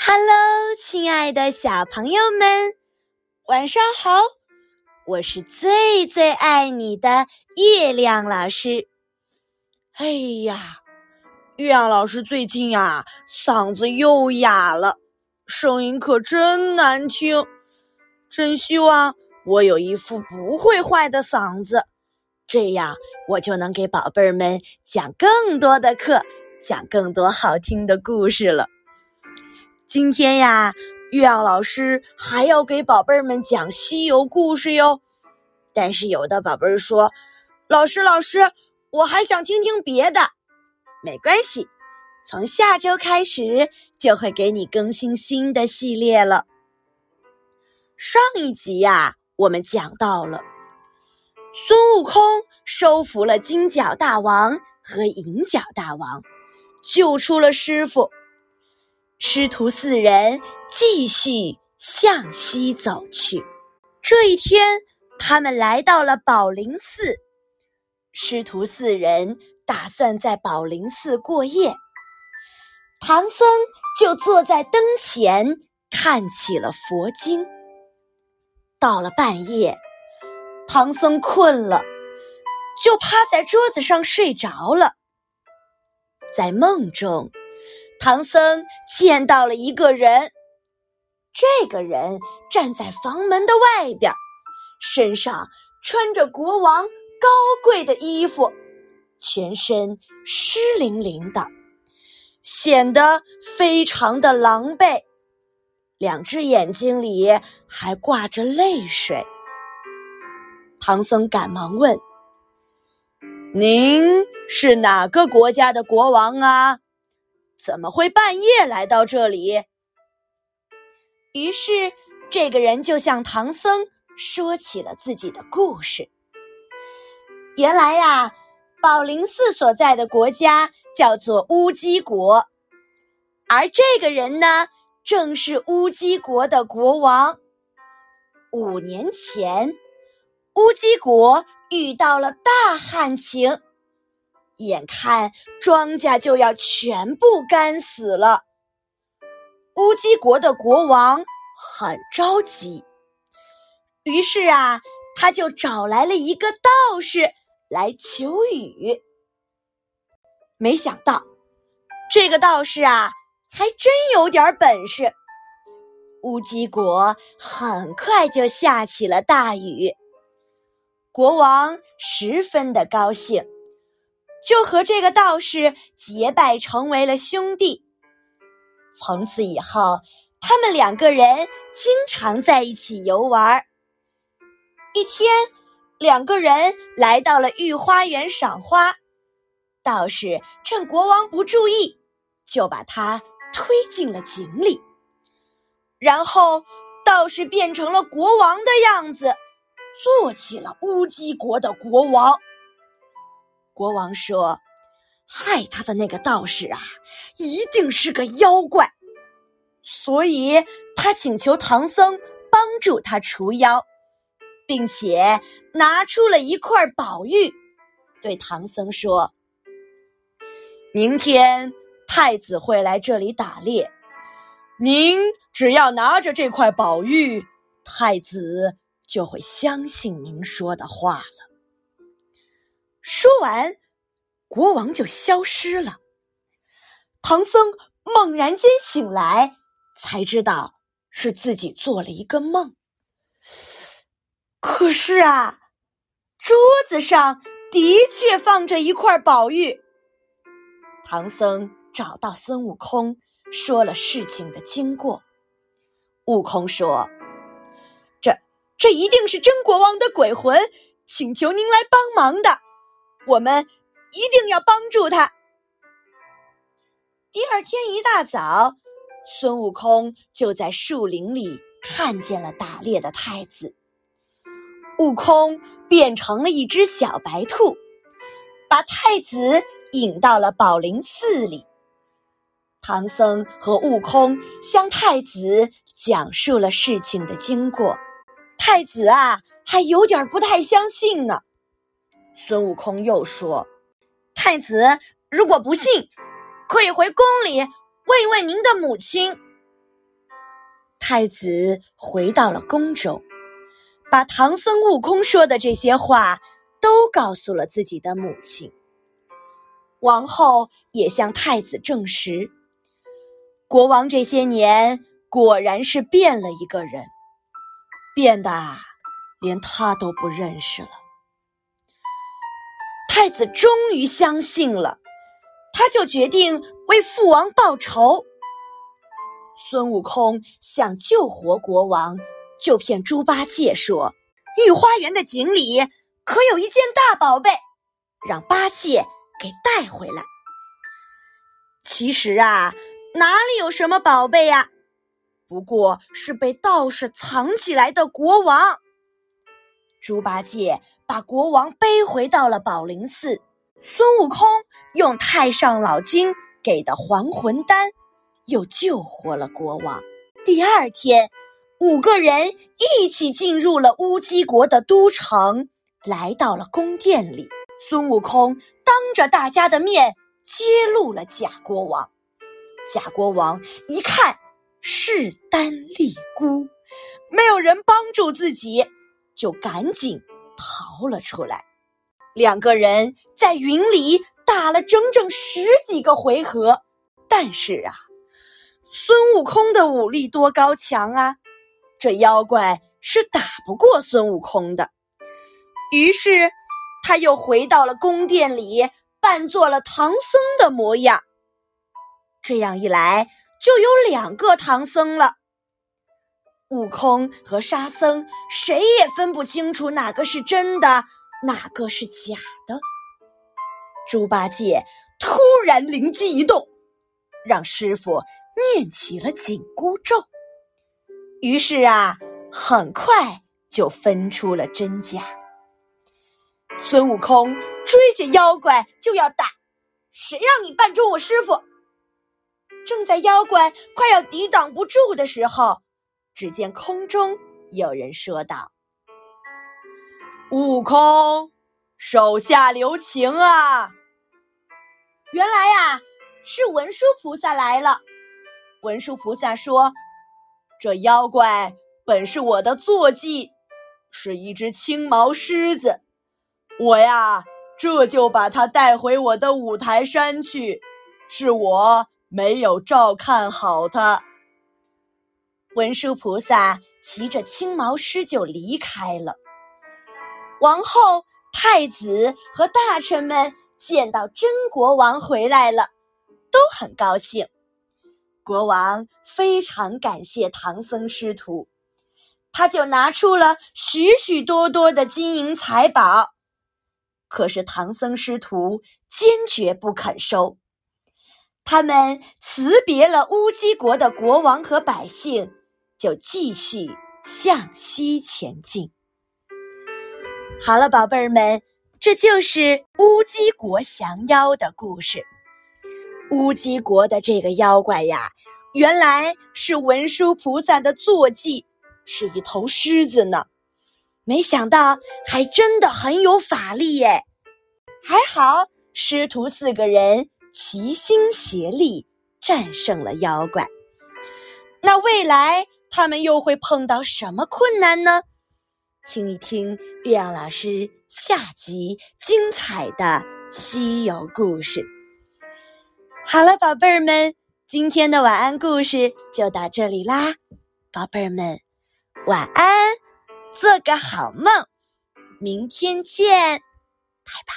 Hello，亲爱的小朋友们，晚上好！我是最最爱你的月亮老师。哎呀，月亮老师最近呀，嗓子又哑了，声音可真难听。真希望我有一副不会坏的嗓子，这样我就能给宝贝儿们讲更多的课，讲更多好听的故事了。今天呀，月亮老师还要给宝贝儿们讲西游故事哟。但是有的宝贝儿说：“老师，老师，我还想听听别的。”没关系，从下周开始就会给你更新新的系列了。上一集呀，我们讲到了孙悟空收服了金角大王和银角大王，救出了师傅。师徒四人继续向西走去。这一天，他们来到了宝林寺。师徒四人打算在宝林寺过夜。唐僧就坐在灯前看起了佛经。到了半夜，唐僧困了，就趴在桌子上睡着了。在梦中。唐僧见到了一个人，这个人站在房门的外边，身上穿着国王高贵的衣服，全身湿淋淋的，显得非常的狼狈，两只眼睛里还挂着泪水。唐僧赶忙问：“您是哪个国家的国王啊？”怎么会半夜来到这里？于是，这个人就向唐僧说起了自己的故事。原来呀，宝林寺所在的国家叫做乌鸡国，而这个人呢，正是乌鸡国的国王。五年前，乌鸡国遇到了大旱情。眼看庄稼就要全部干死了，乌鸡国的国王很着急。于是啊，他就找来了一个道士来求雨。没想到，这个道士啊，还真有点本事。乌鸡国很快就下起了大雨，国王十分的高兴。就和这个道士结拜成为了兄弟。从此以后，他们两个人经常在一起游玩。一天，两个人来到了御花园赏花，道士趁国王不注意，就把他推进了井里。然后，道士变成了国王的样子，做起了乌鸡国的国王。国王说：“害他的那个道士啊，一定是个妖怪，所以他请求唐僧帮助他除妖，并且拿出了一块宝玉，对唐僧说：‘明天太子会来这里打猎，您只要拿着这块宝玉，太子就会相信您说的话。’”说完，国王就消失了。唐僧猛然间醒来，才知道是自己做了一个梦。可是啊，桌子上的确放着一块宝玉。唐僧找到孙悟空，说了事情的经过。悟空说：“这这一定是真国王的鬼魂，请求您来帮忙的。”我们一定要帮助他。第二天一大早，孙悟空就在树林里看见了打猎的太子。悟空变成了一只小白兔，把太子引到了宝林寺里。唐僧和悟空向太子讲述了事情的经过，太子啊，还有点不太相信呢。孙悟空又说：“太子，如果不信，可以回宫里问一问您的母亲。太子回到了宫中，把唐僧、悟空说的这些话都告诉了自己的母亲。王后也向太子证实，国王这些年果然是变了一个人，变得连他都不认识了。太子终于相信了，他就决定为父王报仇。孙悟空想救活国王，就骗猪八戒说：“御花园的井里可有一件大宝贝，让八戒给带回来。”其实啊，哪里有什么宝贝呀？不过是被道士藏起来的国王。猪八戒把国王背回到了宝林寺，孙悟空用太上老君给的还魂丹，又救活了国王。第二天，五个人一起进入了乌鸡国的都城，来到了宫殿里。孙悟空当着大家的面揭露了假国王。假国王一看势单力孤，没有人帮助自己。就赶紧逃了出来，两个人在云里打了整整十几个回合，但是啊，孙悟空的武力多高强啊，这妖怪是打不过孙悟空的。于是他又回到了宫殿里，扮作了唐僧的模样。这样一来，就有两个唐僧了。悟空和沙僧谁也分不清楚哪个是真的，哪个是假的。猪八戒突然灵机一动，让师傅念起了紧箍咒，于是啊，很快就分出了真假。孙悟空追着妖怪就要打，谁让你扮成我师傅？正在妖怪快要抵挡不住的时候。只见空中有人说道：“悟空，手下留情啊！”原来呀，是文殊菩萨来了。文殊菩萨说：“这妖怪本是我的坐骑，是一只青毛狮子。我呀，这就把它带回我的五台山去。是我没有照看好它。”文殊菩萨骑着青毛狮就离开了。王后、太子和大臣们见到真国王回来了，都很高兴。国王非常感谢唐僧师徒，他就拿出了许许多多的金银财宝。可是唐僧师徒坚决不肯收，他们辞别了乌鸡国的国王和百姓。就继续向西前进。好了，宝贝儿们，这就是乌鸡国降妖的故事。乌鸡国的这个妖怪呀，原来是文殊菩萨的坐骑，是一头狮子呢。没想到还真的很有法力耶！还好师徒四个人齐心协力战胜了妖怪。那未来？他们又会碰到什么困难呢？听一听月亮老师下集精彩的西游故事。好了，宝贝儿们，今天的晚安故事就到这里啦，宝贝儿们，晚安，做个好梦，明天见，拜拜。